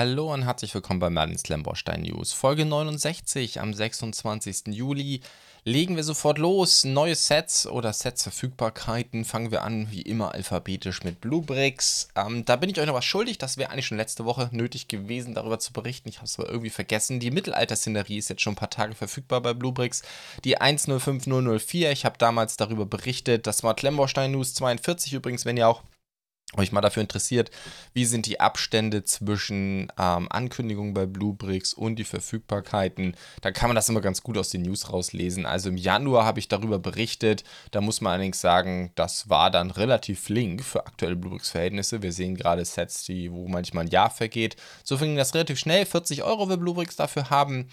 Hallo und herzlich willkommen bei Merlins Lemborstein News. Folge 69 am 26. Juli. Legen wir sofort los. Neue Sets oder Sets-Verfügbarkeiten. Fangen wir an, wie immer, alphabetisch mit Bluebricks. Ähm, da bin ich euch noch was schuldig. Das wäre eigentlich schon letzte Woche nötig gewesen, darüber zu berichten. Ich habe es aber irgendwie vergessen. Die Mittelalter-Szenerie ist jetzt schon ein paar Tage verfügbar bei Bluebricks. Die 105004. Ich habe damals darüber berichtet. Das war Lemborstein News 42 übrigens, wenn ihr auch euch mal dafür interessiert, wie sind die Abstände zwischen ähm, Ankündigungen bei Bluebricks und die Verfügbarkeiten, da kann man das immer ganz gut aus den News rauslesen. Also im Januar habe ich darüber berichtet, da muss man allerdings sagen, das war dann relativ flink für aktuelle Bluebricks-Verhältnisse. Wir sehen gerade Sets, die, wo manchmal ein Jahr vergeht. So ging das relativ schnell, 40 Euro will Bluebricks dafür haben.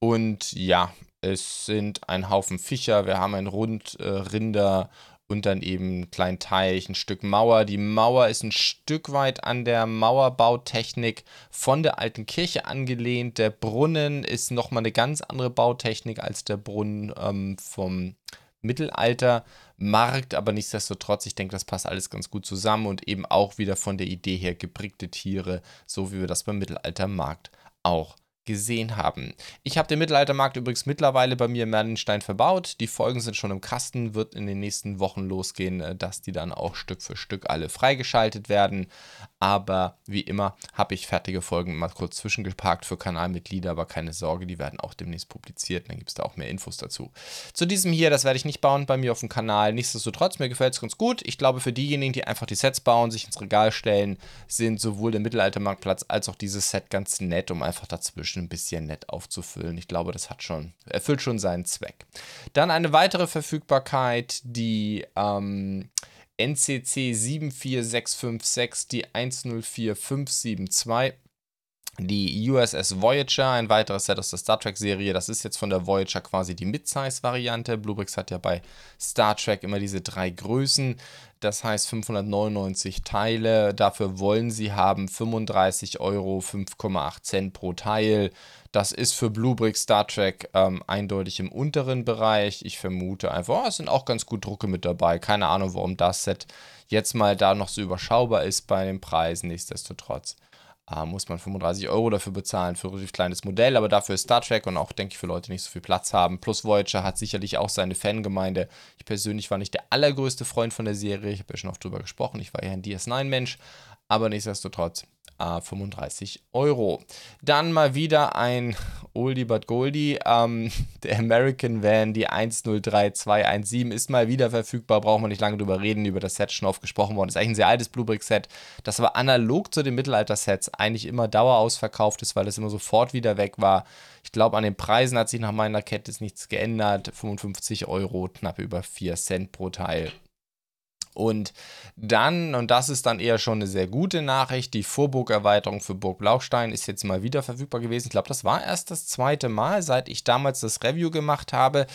Und ja, es sind ein Haufen Fischer, wir haben ein Rundrinder äh, und dann eben ein kleinen Teich, ein Stück Mauer. Die Mauer ist ein Stück weit an der Mauerbautechnik von der alten Kirche angelehnt. Der Brunnen ist nochmal eine ganz andere Bautechnik als der Brunnen ähm, vom Mittelalter. Markt, aber nichtsdestotrotz, ich denke, das passt alles ganz gut zusammen und eben auch wieder von der Idee her geprickte Tiere, so wie wir das beim Mittelaltermarkt auch gesehen haben. Ich habe den Mittelaltermarkt übrigens mittlerweile bei mir in Merlenstein verbaut. Die Folgen sind schon im Kasten, wird in den nächsten Wochen losgehen, äh, dass die dann auch Stück für Stück alle freigeschaltet werden. Aber wie immer habe ich fertige Folgen mal kurz zwischengeparkt für Kanalmitglieder, aber keine Sorge, die werden auch demnächst publiziert. Dann gibt es da auch mehr Infos dazu. Zu diesem hier, das werde ich nicht bauen bei mir auf dem Kanal. Nichtsdestotrotz, mir gefällt es ganz gut. Ich glaube, für diejenigen, die einfach die Sets bauen, sich ins Regal stellen, sind sowohl der Mittelaltermarktplatz als auch dieses Set ganz nett, um einfach dazwischen ein bisschen nett aufzufüllen. Ich glaube, das hat schon, erfüllt schon seinen Zweck. Dann eine weitere Verfügbarkeit, die ähm, NCC 74656, die 104572 die USS Voyager, ein weiteres Set aus der Star Trek-Serie. Das ist jetzt von der Voyager quasi die Mid-Size-Variante. Bluebricks hat ja bei Star Trek immer diese drei Größen. Das heißt 599 Teile. Dafür wollen sie haben 35 Euro, 5,8 Cent pro Teil. Das ist für Bluebricks Star Trek ähm, eindeutig im unteren Bereich. Ich vermute einfach, oh, es sind auch ganz gut Drucke mit dabei. Keine Ahnung, warum das Set jetzt mal da noch so überschaubar ist bei den Preisen. Nichtsdestotrotz äh, muss man 35 Euro dafür bezahlen für ein relativ kleines Modell, aber dafür ist Star Trek und auch, denke ich, für Leute nicht so viel Platz haben. Plus Voyager hat sicherlich auch seine Fangemeinde. Ich persönlich war nicht der allergrößte Freund von der Serie, ich habe ja schon oft drüber gesprochen, ich war ja ein DS9-Mensch, aber nichtsdestotrotz 35 Euro. Dann mal wieder ein Oldie but Goldie. Ähm, der American Van, die 103217, ist mal wieder verfügbar. Brauchen wir nicht lange drüber reden. Über das Set schon oft gesprochen worden. Ist eigentlich ein sehr altes Bluebrick-Set, das aber analog zu den Mittelalter-Sets eigentlich immer dauerausverkauft ist, weil es immer sofort wieder weg war. Ich glaube, an den Preisen hat sich nach meiner Kenntnis nichts geändert. 55 Euro, knapp über 4 Cent pro Teil. Und dann, und das ist dann eher schon eine sehr gute Nachricht, die Vorburgerweiterung für Burg Blaustein ist jetzt mal wieder verfügbar gewesen. Ich glaube, das war erst das zweite Mal, seit ich damals das Review gemacht habe.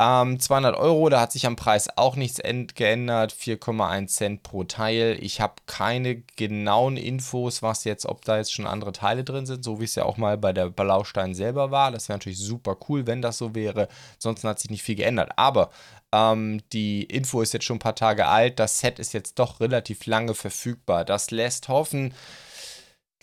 Ähm, 200 Euro, da hat sich am Preis auch nichts geändert, 4,1 Cent pro Teil. Ich habe keine genauen Infos, was jetzt, ob da jetzt schon andere Teile drin sind, so wie es ja auch mal bei der Blaustein selber war. Das wäre natürlich super cool, wenn das so wäre. Ansonsten hat sich nicht viel geändert. Aber ähm, die Info ist jetzt schon ein paar Tage alt. Das Set ist jetzt doch relativ lange verfügbar. Das lässt hoffen,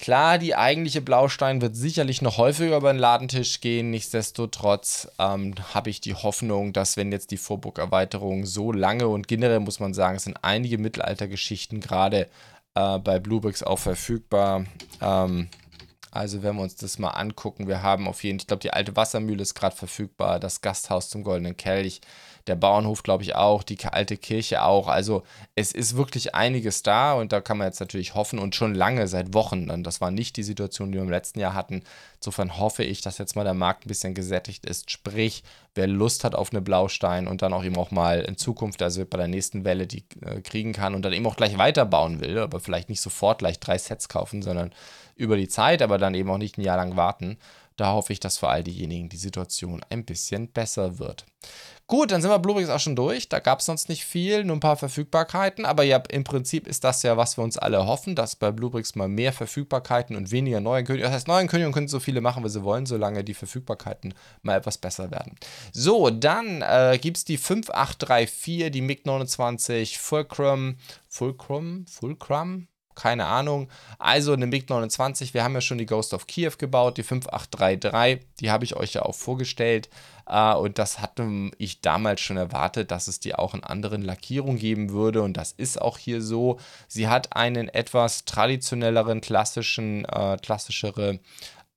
Klar, die eigentliche Blaustein wird sicherlich noch häufiger über den Ladentisch gehen. Nichtsdestotrotz ähm, habe ich die Hoffnung, dass wenn jetzt die Vorburg-Erweiterung so lange und generell muss man sagen, es sind einige Mittelaltergeschichten gerade äh, bei Bluebricks auch verfügbar. Ähm, also wenn wir uns das mal angucken, wir haben auf jeden Fall, ich glaube, die alte Wassermühle ist gerade verfügbar, das Gasthaus zum Goldenen Kelch der Bauernhof, glaube ich, auch, die alte Kirche auch. Also es ist wirklich einiges da und da kann man jetzt natürlich hoffen und schon lange, seit Wochen. Und das war nicht die Situation, die wir im letzten Jahr hatten. Insofern hoffe ich, dass jetzt mal der Markt ein bisschen gesättigt ist. Sprich, wer Lust hat auf eine Blaustein und dann auch eben auch mal in Zukunft, also bei der nächsten Welle, die äh, kriegen kann und dann eben auch gleich weiterbauen will, aber vielleicht nicht sofort gleich drei Sets kaufen, sondern über die Zeit, aber dann eben auch nicht ein Jahr lang warten. Da hoffe ich, dass für all diejenigen die Situation ein bisschen besser wird. Gut, dann sind wir Bluebricks auch schon durch. Da gab es sonst nicht viel, nur ein paar Verfügbarkeiten. Aber ja, im Prinzip ist das ja, was wir uns alle hoffen, dass bei Bluebricks mal mehr Verfügbarkeiten und weniger Neuankündigungen. Das heißt, Neuankündigungen können so viele machen, wie sie wollen, solange die Verfügbarkeiten mal etwas besser werden. So, dann äh, gibt es die 5834, die MiG-29 Fulcrum. Fulcrum? Fulcrum? Keine Ahnung. Also eine MiG-29, wir haben ja schon die Ghost of Kiev gebaut, die 5833, die habe ich euch ja auch vorgestellt. Äh, und das hatte ich damals schon erwartet, dass es die auch in anderen Lackierungen geben würde. Und das ist auch hier so. Sie hat einen etwas traditionelleren, klassischen, äh, klassischere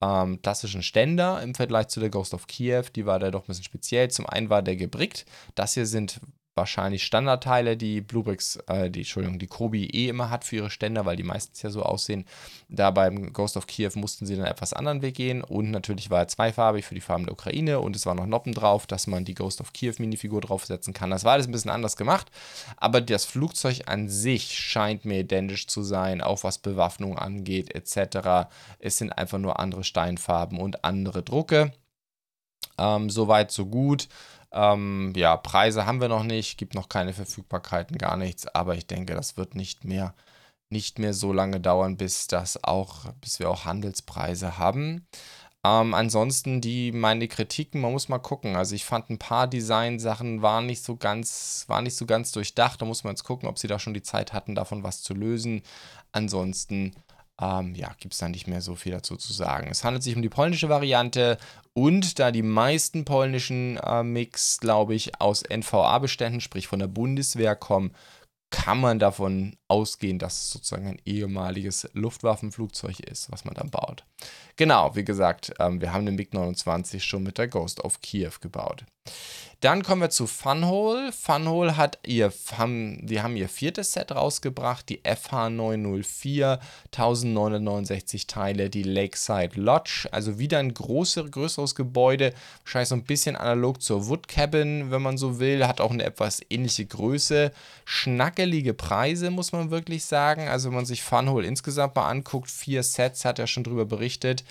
ähm, klassischen Ständer im Vergleich zu der Ghost of Kiev. Die war da doch ein bisschen speziell. Zum einen war der gebrickt. Das hier sind wahrscheinlich Standardteile, die Bluebricks, äh, die, Entschuldigung, die Kobi eh immer hat für ihre Ständer, weil die meistens ja so aussehen. Da beim Ghost of Kiev mussten sie dann etwas anderen Weg gehen und natürlich war er zweifarbig für die Farben der Ukraine und es war noch Noppen drauf, dass man die Ghost of Kiev Minifigur draufsetzen kann. Das war alles ein bisschen anders gemacht, aber das Flugzeug an sich scheint mir identisch zu sein, auch was Bewaffnung angeht etc. Es sind einfach nur andere Steinfarben und andere Drucke. Ähm, Soweit, so gut. Ähm, ja, Preise haben wir noch nicht, gibt noch keine Verfügbarkeiten, gar nichts, aber ich denke, das wird nicht mehr, nicht mehr so lange dauern, bis das auch, bis wir auch Handelspreise haben. Ähm, ansonsten die meine Kritiken, man muss mal gucken. Also ich fand ein paar Design-Sachen waren nicht so ganz, waren nicht so ganz durchdacht. Da muss man jetzt gucken, ob sie da schon die Zeit hatten, davon was zu lösen. Ansonsten ähm, ja, gibt es da nicht mehr so viel dazu zu sagen. Es handelt sich um die polnische Variante und da die meisten polnischen äh, Mix, glaube ich, aus NVA-Beständen, sprich von der Bundeswehr kommen, kann man davon ausgehen, dass es sozusagen ein ehemaliges Luftwaffenflugzeug ist, was man dann baut. Genau, wie gesagt, ähm, wir haben den MiG-29 schon mit der Ghost of Kiev gebaut. Dann kommen wir zu Funhole. Funhole hat ihr, haben, die haben ihr viertes Set rausgebracht, die FH904, 1969 Teile, die Lakeside Lodge, also wieder ein größer, größeres Gebäude, wahrscheinlich so ein bisschen analog zur Wood Cabin, wenn man so will, hat auch eine etwas ähnliche Größe, schnackelige Preise, muss man wirklich sagen, also wenn man sich Funhole insgesamt mal anguckt, vier Sets, hat er schon drüber berichtet,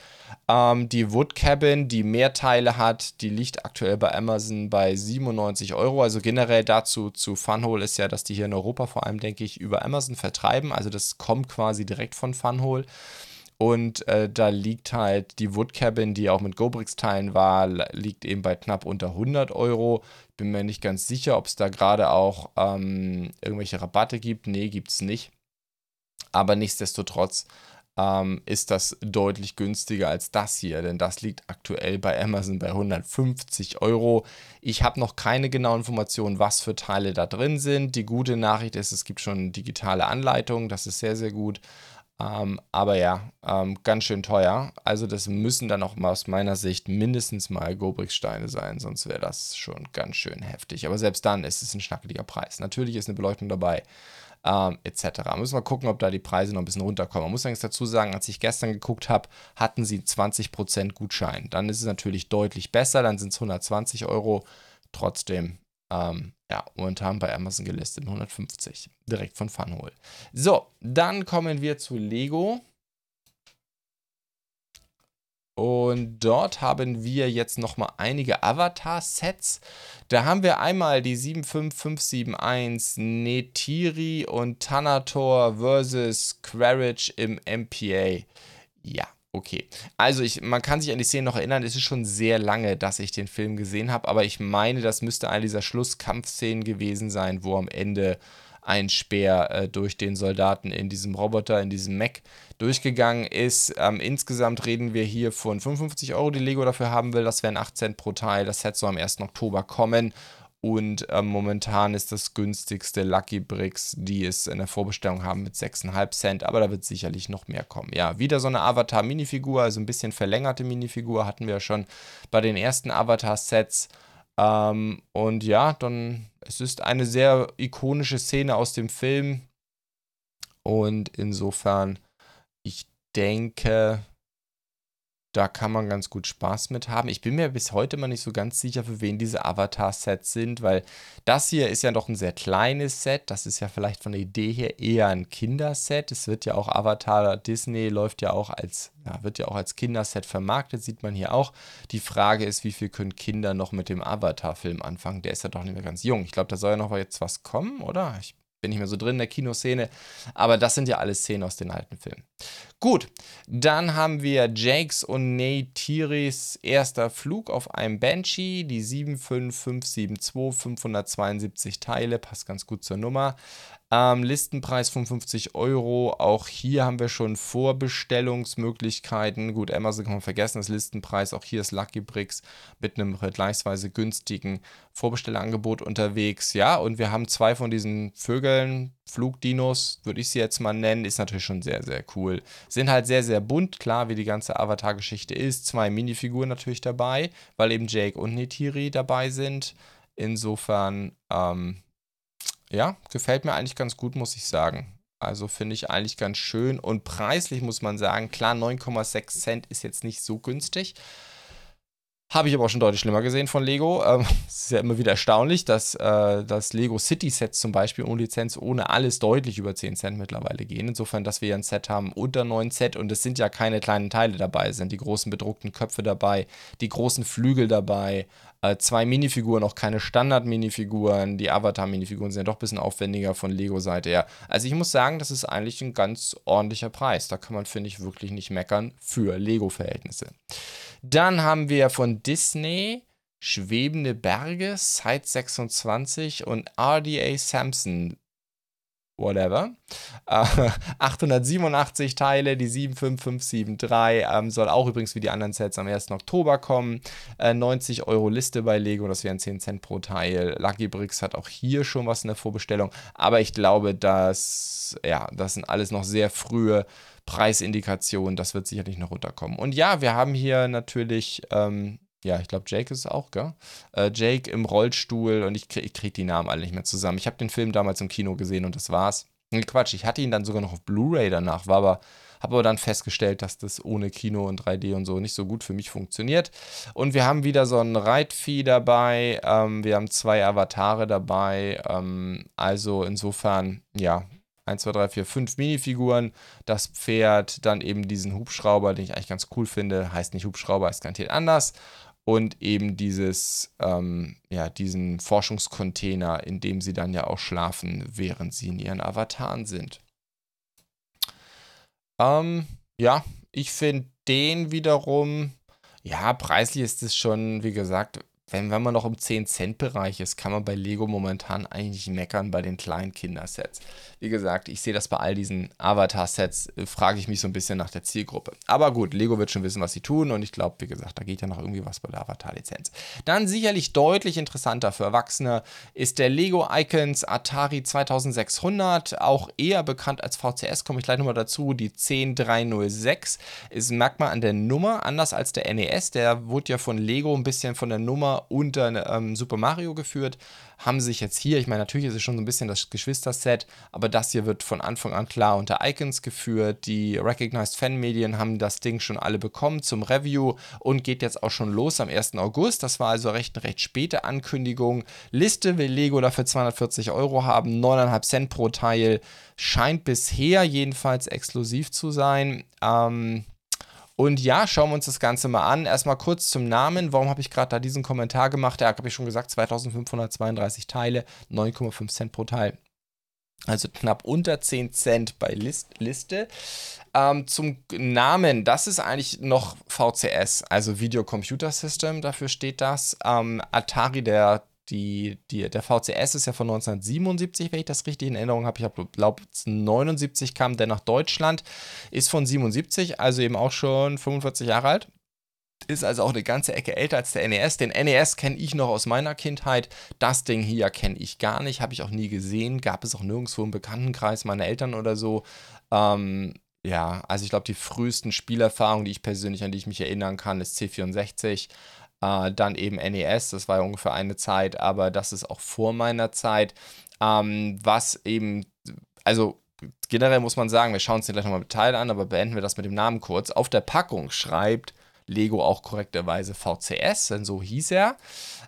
ähm, die Wood Cabin, die mehr Teile hat, die liegt aktuell bei Amazon bei 97 Euro. Also generell dazu zu Funhole ist ja, dass die hier in Europa vor allem, denke ich, über Amazon vertreiben. Also das kommt quasi direkt von Funhole. Und äh, da liegt halt die Wood Cabin, die auch mit Gobrix-Teilen war, liegt eben bei knapp unter 100 Euro. Bin mir nicht ganz sicher, ob es da gerade auch ähm, irgendwelche Rabatte gibt. Nee, gibt es nicht. Aber nichtsdestotrotz ähm, ist das deutlich günstiger als das hier, denn das liegt aktuell bei Amazon bei 150 Euro. Ich habe noch keine genauen Informationen, was für Teile da drin sind. Die gute Nachricht ist, es gibt schon digitale Anleitungen, das ist sehr, sehr gut. Ähm, aber ja, ähm, ganz schön teuer. Also das müssen dann auch mal aus meiner Sicht mindestens mal Gobrix-Steine sein, sonst wäre das schon ganz schön heftig. Aber selbst dann ist es ein schnackeliger Preis. Natürlich ist eine Beleuchtung dabei ähm, etc. Müssen wir gucken, ob da die Preise noch ein bisschen runterkommen. Man muss allerdings dazu sagen, als ich gestern geguckt habe, hatten sie 20% Gutschein. Dann ist es natürlich deutlich besser, dann sind es 120 Euro. Trotzdem, ähm, ja, momentan bei Amazon gelistet 150. Direkt von Funhole. So, dann kommen wir zu Lego. Und dort haben wir jetzt nochmal einige Avatar-Sets. Da haben wir einmal die 75571 Netiri und Thanator versus Quaritch im MPA. Ja, okay. Also ich, man kann sich an die Szene noch erinnern, es ist schon sehr lange, dass ich den Film gesehen habe, aber ich meine, das müsste eine dieser Schlusskampfszenen gewesen sein, wo am Ende ein Speer äh, durch den Soldaten in diesem Roboter, in diesem Mech durchgegangen ist. Ähm, insgesamt reden wir hier von 55 Euro, die Lego dafür haben will. Das wären 8 Cent pro Teil. Das Set soll am 1. Oktober kommen. Und ähm, momentan ist das günstigste Lucky Bricks, die es in der Vorbestellung haben, mit 6,5 Cent. Aber da wird sicherlich noch mehr kommen. Ja, wieder so eine Avatar-Minifigur, also ein bisschen verlängerte Minifigur hatten wir schon bei den ersten Avatar-Sets. Ähm, und ja, dann, es ist eine sehr ikonische Szene aus dem Film. Und insofern, ich denke, da kann man ganz gut Spaß mit haben. Ich bin mir bis heute mal nicht so ganz sicher, für wen diese Avatar-Sets sind, weil das hier ist ja doch ein sehr kleines Set. Das ist ja vielleicht von der Idee her eher ein Kinderset. Es wird ja auch Avatar Disney läuft ja auch als, ja, wird ja auch als Kinderset vermarktet, sieht man hier auch. Die Frage ist, wie viel können Kinder noch mit dem Avatar-Film anfangen? Der ist ja doch nicht mehr ganz jung. Ich glaube, da soll ja noch jetzt was kommen, oder? Ich bin nicht mehr so drin in der Kinoszene. Aber das sind ja alle Szenen aus den alten Filmen. Gut, dann haben wir Jakes und Neytiris erster Flug auf einem Banshee, die 75572, 572 Teile, passt ganz gut zur Nummer. Ähm, Listenpreis 55 Euro. Auch hier haben wir schon Vorbestellungsmöglichkeiten. Gut, Amazon kann man vergessen, das Listenpreis. Auch hier ist Lucky Bricks mit einem vergleichsweise günstigen Vorbestellerangebot unterwegs. Ja, und wir haben zwei von diesen Vögeln, Flugdinos, würde ich sie jetzt mal nennen. Ist natürlich schon sehr, sehr cool. Sind halt sehr, sehr bunt, klar, wie die ganze Avatar-Geschichte ist. Zwei Minifiguren natürlich dabei, weil eben Jake und Nitiri dabei sind. Insofern, ähm, ja, gefällt mir eigentlich ganz gut, muss ich sagen. Also finde ich eigentlich ganz schön. Und preislich muss man sagen, klar, 9,6 Cent ist jetzt nicht so günstig. Habe ich aber auch schon deutlich schlimmer gesehen von Lego. Ähm, es ist ja immer wieder erstaunlich, dass äh, das Lego City Sets zum Beispiel ohne Lizenz, ohne alles deutlich über 10 Cent mittlerweile gehen. Insofern, dass wir ja ein Set haben unter 9 Cent und es sind ja keine kleinen Teile dabei, es sind die großen bedruckten Köpfe dabei, die großen Flügel dabei, äh, zwei Minifiguren, auch keine Standard-Minifiguren. Die Avatar-Minifiguren sind ja doch ein bisschen aufwendiger von Lego-Seite her. Also ich muss sagen, das ist eigentlich ein ganz ordentlicher Preis. Da kann man, finde ich, wirklich nicht meckern für Lego-Verhältnisse. Dann haben wir von Disney Schwebende Berge, Site 26 und RDA Samson whatever. Äh, 887 Teile, die 75573, ähm, soll auch übrigens wie die anderen Sets am 1. Oktober kommen. Äh, 90 Euro Liste bei Lego, das wären 10 Cent pro Teil. Lucky Bricks hat auch hier schon was in der Vorbestellung, aber ich glaube, dass, ja, das sind alles noch sehr frühe Preisindikationen, das wird sicherlich noch runterkommen. Und ja, wir haben hier natürlich ähm, ja, ich glaube, Jake ist es auch, gell? Äh, Jake im Rollstuhl und ich, krieg, ich kriege die Namen alle nicht mehr zusammen. Ich habe den Film damals im Kino gesehen und das war's. Quatsch, ich hatte ihn dann sogar noch auf Blu-ray danach, war aber habe aber dann festgestellt, dass das ohne Kino und 3D und so nicht so gut für mich funktioniert. Und wir haben wieder so ein Reitvieh dabei. Ähm, wir haben zwei Avatare dabei. Ähm, also insofern, ja, 1, 2, 3, 4, 5 Minifiguren. Das Pferd, dann eben diesen Hubschrauber, den ich eigentlich ganz cool finde. Heißt nicht Hubschrauber, ist garantiert anders und eben dieses, ähm, ja, diesen Forschungscontainer, in dem sie dann ja auch schlafen, während sie in ihren Avataren sind. Ähm, ja, ich finde den wiederum, ja, preislich ist es schon, wie gesagt, wenn, wenn man noch im 10-Cent-Bereich ist, kann man bei Lego momentan eigentlich meckern bei den kleinen Kindersets. Wie gesagt, ich sehe das bei all diesen Avatar-Sets, äh, frage ich mich so ein bisschen nach der Zielgruppe. Aber gut, Lego wird schon wissen, was sie tun und ich glaube, wie gesagt, da geht ja noch irgendwie was bei der Avatar-Lizenz. Dann sicherlich deutlich interessanter für Erwachsene ist der Lego Icons Atari 2600, auch eher bekannt als VCS, komme ich gleich nochmal dazu. Die 10306 ist, merkt man an der Nummer, anders als der NES, der wurde ja von Lego ein bisschen von der Nummer unter ähm, Super Mario geführt, haben sich jetzt hier, ich meine, natürlich ist es schon so ein bisschen das Geschwister-Set, aber das hier wird von Anfang an klar unter Icons geführt. Die Recognized Fan-Medien haben das Ding schon alle bekommen zum Review und geht jetzt auch schon los am 1. August. Das war also recht recht späte Ankündigung. Liste will Lego dafür 240 Euro haben, 9,5 Cent pro Teil. Scheint bisher jedenfalls exklusiv zu sein. Ähm, und ja, schauen wir uns das Ganze mal an. Erstmal kurz zum Namen. Warum habe ich gerade da diesen Kommentar gemacht? Ja, habe ich schon gesagt, 2532 Teile, 9,5 Cent pro Teil. Also knapp unter 10 Cent bei List Liste. Ähm, zum Namen, das ist eigentlich noch VCS, also Video Computer System, dafür steht das. Ähm, Atari, der die, die, der VCS ist ja von 1977, wenn ich das richtig in Erinnerung habe. Ich glaube, 79 kam der nach Deutschland, ist von 77, also eben auch schon 45 Jahre alt. Ist also auch eine ganze Ecke älter als der NES. Den NES kenne ich noch aus meiner Kindheit. Das Ding hier kenne ich gar nicht, habe ich auch nie gesehen. Gab es auch nirgendwo im Bekanntenkreis meiner Eltern oder so. Ähm, ja, also ich glaube, die frühesten Spielerfahrungen, die ich persönlich, an die ich mich erinnern kann, ist C64. Äh, dann eben NES, das war ja ungefähr eine Zeit, aber das ist auch vor meiner Zeit. Ähm, was eben, also generell muss man sagen, wir schauen uns den gleich nochmal mit Teil an, aber beenden wir das mit dem Namen kurz. Auf der Packung schreibt Lego auch korrekterweise VCS, denn so hieß er.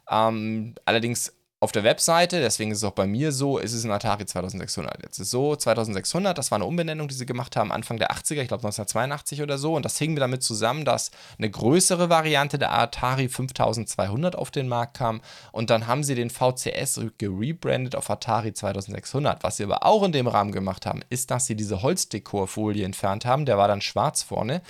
Ähm, allerdings auf der Webseite, deswegen ist es auch bei mir so, ist es ein Atari 2600. Jetzt ist es so, 2600, das war eine Umbenennung, die sie gemacht haben, Anfang der 80er, ich glaube 1982 oder so. Und das hing damit zusammen, dass eine größere Variante der Atari 5200 auf den Markt kam. Und dann haben sie den VCS gerebrandet auf Atari 2600. Was sie aber auch in dem Rahmen gemacht haben, ist, dass sie diese Holzdekorfolie entfernt haben. Der war dann schwarz vorne.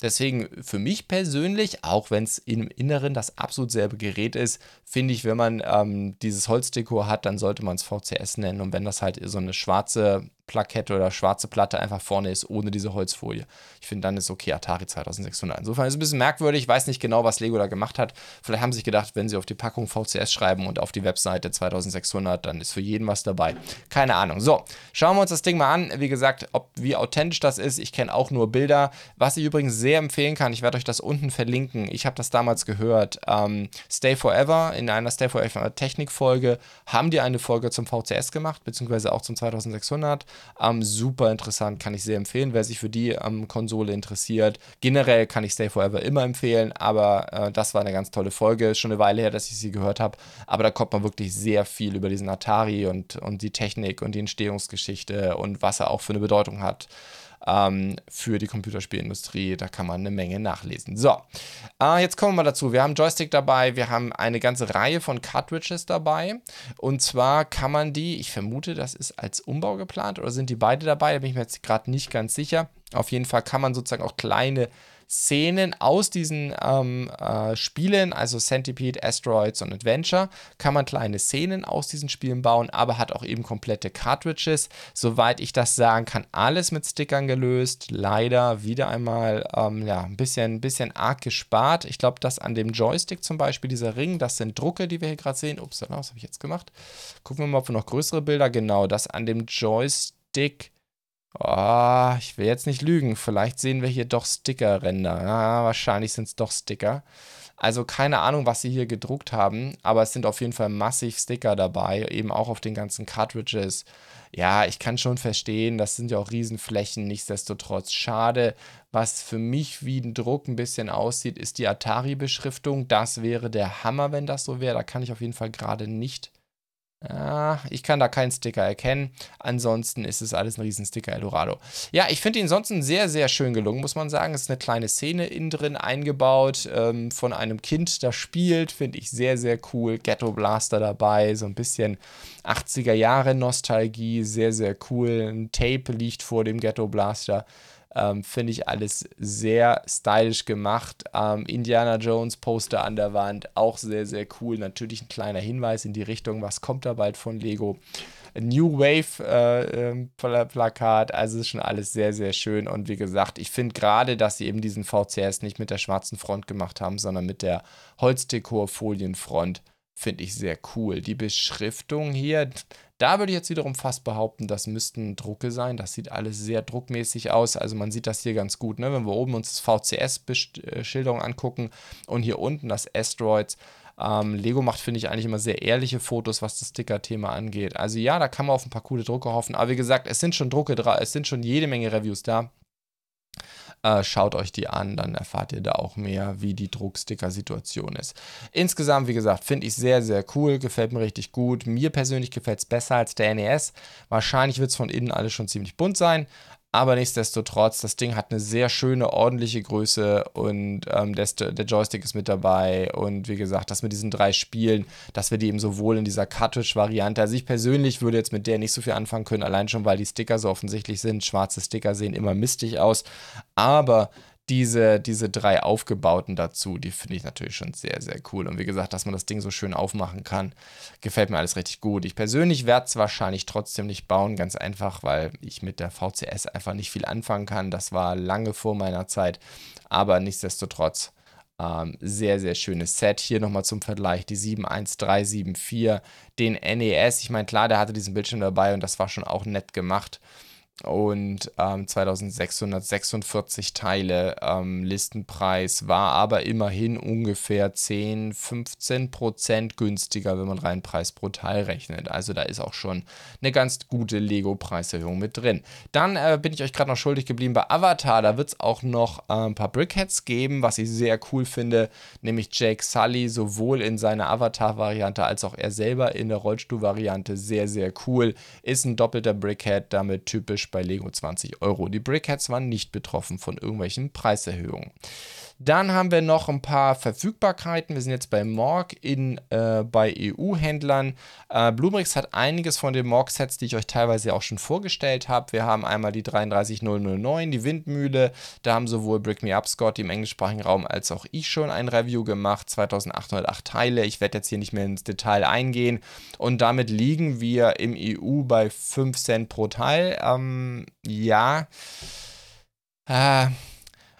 Deswegen für mich persönlich, auch wenn es im Inneren das absolut selbe Gerät ist, finde ich, wenn man ähm, diese dieses Holzdekor hat, dann sollte man es VCS nennen. Und wenn das halt so eine schwarze Plakette oder schwarze Platte einfach vorne ist, ohne diese Holzfolie. Ich finde, dann ist okay Atari 2600. Insofern ist es ein bisschen merkwürdig. Ich weiß nicht genau, was Lego da gemacht hat. Vielleicht haben sie sich gedacht, wenn sie auf die Packung VCS schreiben und auf die Webseite 2600, dann ist für jeden was dabei. Keine Ahnung. So, schauen wir uns das Ding mal an. Wie gesagt, ob wie authentisch das ist. Ich kenne auch nur Bilder. Was ich übrigens sehr empfehlen kann, ich werde euch das unten verlinken. Ich habe das damals gehört. Ähm, Stay Forever, in einer Stay Forever Technik-Folge, haben die eine Folge zum VCS gemacht, beziehungsweise auch zum 2600. Ähm, super interessant, kann ich sehr empfehlen, wer sich für die ähm, Konsole interessiert. Generell kann ich Stay Forever immer empfehlen, aber äh, das war eine ganz tolle Folge. Ist schon eine Weile her, dass ich sie gehört habe, aber da kommt man wirklich sehr viel über diesen Atari und, und die Technik und die Entstehungsgeschichte und was er auch für eine Bedeutung hat ähm, für die Computerspielindustrie. Da kann man eine Menge nachlesen. So, äh, jetzt kommen wir mal dazu. Wir haben Joystick dabei, wir haben eine ganze Reihe von Cartridges dabei. Und zwar kann man die, ich vermute, das ist als Umbau geplant oder sind die beide dabei? Da bin ich mir jetzt gerade nicht ganz sicher. Auf jeden Fall kann man sozusagen auch kleine Szenen aus diesen ähm, äh, Spielen, also Centipede, Asteroids und Adventure, kann man kleine Szenen aus diesen Spielen bauen, aber hat auch eben komplette Cartridges. Soweit ich das sagen kann, alles mit Stickern gelöst. Leider wieder einmal ähm, ja, ein bisschen, bisschen arg gespart. Ich glaube, dass an dem Joystick zum Beispiel, dieser Ring, das sind Drucke, die wir hier gerade sehen. Ups, was habe ich jetzt gemacht? Gucken wir mal, ob wir noch größere Bilder. Genau, das an dem Joystick Oh, ich will jetzt nicht lügen. Vielleicht sehen wir hier doch Sticker-Ränder. Ja, wahrscheinlich sind es doch Sticker. Also keine Ahnung, was sie hier gedruckt haben, aber es sind auf jeden Fall massig Sticker dabei, eben auch auf den ganzen Cartridges. Ja, ich kann schon verstehen, das sind ja auch Riesenflächen, nichtsdestotrotz schade. Was für mich wie ein Druck ein bisschen aussieht, ist die Atari-Beschriftung. Das wäre der Hammer, wenn das so wäre. Da kann ich auf jeden Fall gerade nicht ja, ich kann da keinen Sticker erkennen. Ansonsten ist es alles ein Riesensticker Eldorado. Ja, ich finde ihn ansonsten sehr, sehr schön gelungen, muss man sagen. Es ist eine kleine Szene innen drin eingebaut ähm, von einem Kind, das spielt. Finde ich sehr, sehr cool. Ghetto Blaster dabei, so ein bisschen 80er Jahre Nostalgie. Sehr, sehr cool. Ein Tape liegt vor dem Ghetto Blaster. Ähm, Finde ich alles sehr stylisch gemacht. Ähm, Indiana Jones Poster an der Wand, auch sehr, sehr cool. Natürlich ein kleiner Hinweis in die Richtung, was kommt da bald von Lego. New Wave äh, ähm, Plakat, also ist schon alles sehr, sehr schön. Und wie gesagt, ich finde gerade, dass sie eben diesen VCS nicht mit der schwarzen Front gemacht haben, sondern mit der Holzdekor-Folienfront finde ich sehr cool. Die Beschriftung hier, da würde ich jetzt wiederum fast behaupten, das müssten Drucke sein. Das sieht alles sehr druckmäßig aus. Also man sieht das hier ganz gut, ne? wenn wir oben uns das VCS-Schilderung angucken und hier unten das Asteroids. Ähm, Lego macht, finde ich, eigentlich immer sehr ehrliche Fotos, was das Sticker-Thema angeht. Also ja, da kann man auf ein paar coole Drucke hoffen. Aber wie gesagt, es sind schon Drucke da, es sind schon jede Menge Reviews da. Äh, schaut euch die an, dann erfahrt ihr da auch mehr, wie die Drucksticker-Situation ist. Insgesamt, wie gesagt, finde ich sehr, sehr cool, gefällt mir richtig gut. Mir persönlich gefällt es besser als der NES. Wahrscheinlich wird es von innen alles schon ziemlich bunt sein, aber nichtsdestotrotz, das Ding hat eine sehr schöne, ordentliche Größe und ähm, der, der, Joystick ist mit dabei. Und wie gesagt, das mit diesen drei Spielen, dass wir die eben sowohl in dieser Cartridge-Variante, also ich persönlich würde jetzt mit der nicht so viel anfangen können, allein schon, weil die Sticker so offensichtlich sind. Schwarze Sticker sehen immer mistig aus. Aber diese, diese drei aufgebauten dazu, die finde ich natürlich schon sehr, sehr cool. Und wie gesagt, dass man das Ding so schön aufmachen kann, gefällt mir alles richtig gut. Ich persönlich werde es wahrscheinlich trotzdem nicht bauen, ganz einfach, weil ich mit der VCS einfach nicht viel anfangen kann. Das war lange vor meiner Zeit, aber nichtsdestotrotz. Ähm, sehr, sehr schönes Set. Hier nochmal zum Vergleich die 71374, den NES. Ich meine, klar, der hatte diesen Bildschirm dabei und das war schon auch nett gemacht und ähm, 2646 Teile. Ähm, Listenpreis war aber immerhin ungefähr 10, 15 Prozent günstiger, wenn man rein Preis pro Teil rechnet. Also da ist auch schon eine ganz gute Lego-Preiserhöhung mit drin. Dann äh, bin ich euch gerade noch schuldig geblieben bei Avatar. Da wird es auch noch äh, ein paar Brickheads geben, was ich sehr cool finde, nämlich Jake Sully sowohl in seiner Avatar-Variante als auch er selber in der Rollstuhl-Variante sehr, sehr cool. Ist ein doppelter Brickhead, damit typisch bei Lego 20 Euro. Die Brickheads waren nicht betroffen von irgendwelchen Preiserhöhungen. Dann haben wir noch ein paar Verfügbarkeiten. Wir sind jetzt bei Morg in, äh, bei EU-Händlern. Äh, Bluebricks hat einiges von den Morg-Sets, die ich euch teilweise auch schon vorgestellt habe. Wir haben einmal die 33009, die Windmühle. Da haben sowohl Brick Me Up Scott im englischsprachigen Raum als auch ich schon ein Review gemacht. 2808 Teile. Ich werde jetzt hier nicht mehr ins Detail eingehen. Und damit liegen wir im EU bei 5 Cent pro Teil. Ähm, ja. Äh,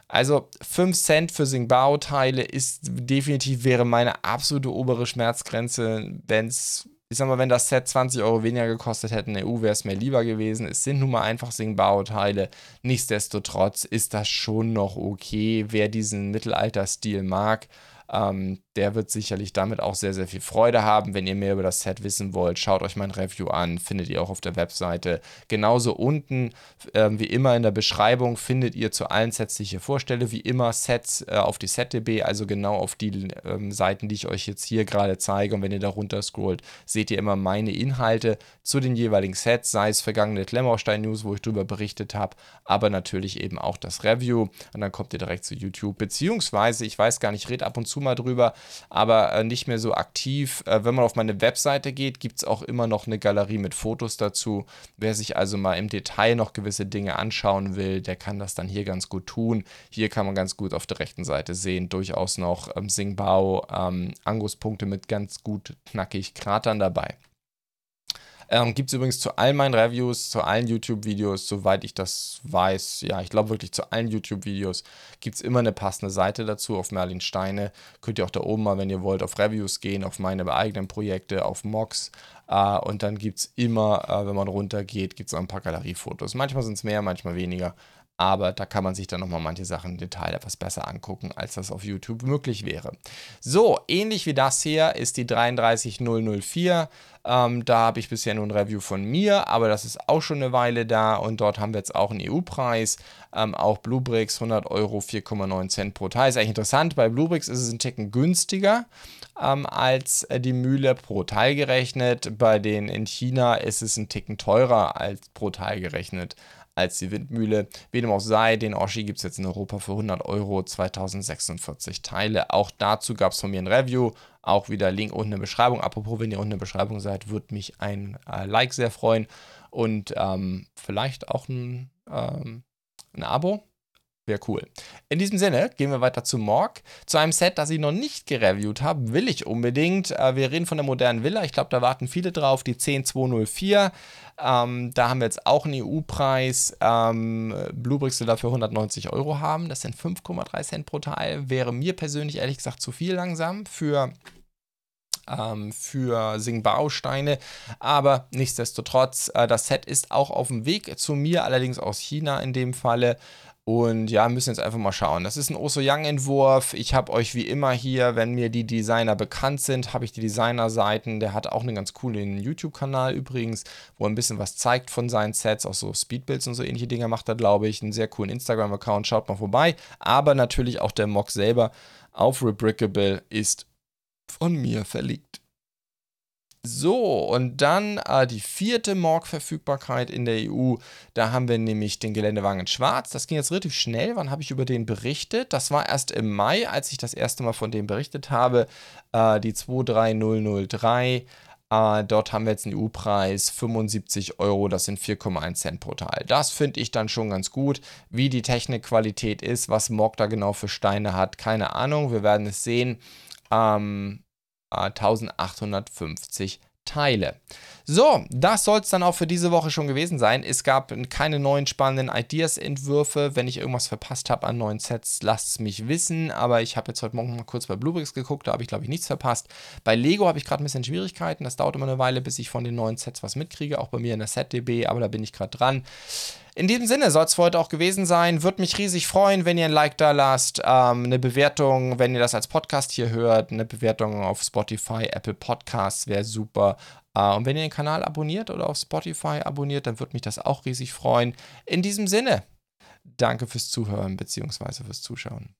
also 5 Cent für Singbao-Teile ist definitiv wäre meine absolute obere Schmerzgrenze. Wenn es, ich sag mal, wenn das Set 20 Euro weniger gekostet hätte in der EU, wäre es mir lieber gewesen. Es sind nun mal einfach Singbao-Teile. Nichtsdestotrotz ist das schon noch okay, wer diesen Mittelalter-Stil mag. Ähm, der wird sicherlich damit auch sehr, sehr viel Freude haben. Wenn ihr mehr über das Set wissen wollt, schaut euch mein Review an, findet ihr auch auf der Webseite. Genauso unten, äh, wie immer in der Beschreibung, findet ihr zu allen Sets, die ich hier vorstelle, wie immer Sets äh, auf die SetDB, also genau auf die ähm, Seiten, die ich euch jetzt hier gerade zeige. Und wenn ihr da runter scrollt, seht ihr immer meine Inhalte zu den jeweiligen Sets, sei es vergangene Klemmerstein News, wo ich darüber berichtet habe, aber natürlich eben auch das Review. Und dann kommt ihr direkt zu YouTube, beziehungsweise, ich weiß gar nicht, ich rede ab und zu mal drüber, aber äh, nicht mehr so aktiv. Äh, wenn man auf meine Webseite geht, gibt es auch immer noch eine Galerie mit Fotos dazu. Wer sich also mal im Detail noch gewisse Dinge anschauen will, der kann das dann hier ganz gut tun. Hier kann man ganz gut auf der rechten Seite sehen, durchaus noch ähm, Singbao, ähm, Anguspunkte mit ganz gut knackig Kratern dabei. Ähm, Gibt es übrigens zu all meinen Reviews, zu allen YouTube-Videos, soweit ich das weiß, ja, ich glaube wirklich zu allen YouTube-Videos gibt es immer eine passende Seite dazu auf Merlin Steine. Könnt ihr auch da oben mal, wenn ihr wollt, auf Reviews gehen, auf meine eigenen Projekte, auf Mox. Äh, und dann gibt es immer, äh, wenn man runtergeht, gibt es ein paar Galeriefotos. Manchmal sind es mehr, manchmal weniger aber da kann man sich dann nochmal manche Sachen im Detail etwas besser angucken, als das auf YouTube möglich wäre. So, ähnlich wie das hier ist die 33004. Ähm, da habe ich bisher nur ein Review von mir, aber das ist auch schon eine Weile da und dort haben wir jetzt auch einen EU-Preis. Ähm, auch Bluebricks 100 Euro, 4,9 Cent pro Teil. Ist eigentlich interessant, bei Bluebricks ist es ein Ticken günstiger ähm, als äh, die Mühle pro Teil gerechnet. Bei den in China ist es ein Ticken teurer als pro Teil gerechnet als die Windmühle. Wie dem auch sei, den Oschi gibt es jetzt in Europa für 100 Euro, 2046 Teile. Auch dazu gab es von mir ein Review. Auch wieder Link unten in der Beschreibung. Apropos, wenn ihr unten in der Beschreibung seid, würde mich ein äh, Like sehr freuen. Und ähm, vielleicht auch ein, ähm, ein Abo. Wäre cool. In diesem Sinne gehen wir weiter zu Morg. Zu einem Set, das ich noch nicht gereviewt habe, will ich unbedingt. Äh, wir reden von der modernen Villa. Ich glaube, da warten viele drauf. Die 10204. Ähm, da haben wir jetzt auch einen EU-Preis. Ähm, Bluebricks will dafür 190 Euro haben. Das sind 5,3 Cent pro Teil. Wäre mir persönlich ehrlich gesagt zu viel langsam für ähm, für Singbao-Steine. Aber nichtsdestotrotz, äh, das Set ist auch auf dem Weg zu mir, allerdings aus China in dem Falle. Und ja, müssen jetzt einfach mal schauen. Das ist ein Oso Young-Entwurf. Ich habe euch wie immer hier, wenn mir die Designer bekannt sind, habe ich die Designer-Seiten. Der hat auch einen ganz coolen YouTube-Kanal übrigens, wo er ein bisschen was zeigt von seinen Sets. Auch so Speedbuilds und so ähnliche Dinge macht er, glaube ich. Einen sehr coolen Instagram-Account. Schaut mal vorbei. Aber natürlich auch der Mock selber auf Rebrickable ist von mir verlegt. So, und dann äh, die vierte Morg-Verfügbarkeit in der EU. Da haben wir nämlich den Geländewagen in Schwarz. Das ging jetzt relativ schnell. Wann habe ich über den berichtet? Das war erst im Mai, als ich das erste Mal von dem berichtet habe. Äh, die 23003. Äh, dort haben wir jetzt einen EU-Preis 75 Euro, das sind 4,1 Cent pro Teil. Das finde ich dann schon ganz gut. Wie die Technikqualität ist, was Morg da genau für Steine hat, keine Ahnung. Wir werden es sehen. Ähm, 1850 Teile. So, das soll es dann auch für diese Woche schon gewesen sein. Es gab keine neuen spannenden Ideas-Entwürfe. Wenn ich irgendwas verpasst habe an neuen Sets, lasst es mich wissen. Aber ich habe jetzt heute Morgen mal kurz bei Bluebricks geguckt, da habe ich glaube ich nichts verpasst. Bei Lego habe ich gerade ein bisschen Schwierigkeiten. Das dauert immer eine Weile, bis ich von den neuen Sets was mitkriege. Auch bei mir in der SetDB, aber da bin ich gerade dran. In diesem Sinne soll es für heute auch gewesen sein. Würde mich riesig freuen, wenn ihr ein Like da lasst, ähm, eine Bewertung, wenn ihr das als Podcast hier hört, eine Bewertung auf Spotify, Apple Podcasts wäre super. Äh, und wenn ihr den Kanal abonniert oder auf Spotify abonniert, dann würde mich das auch riesig freuen. In diesem Sinne, danke fürs Zuhören bzw. fürs Zuschauen.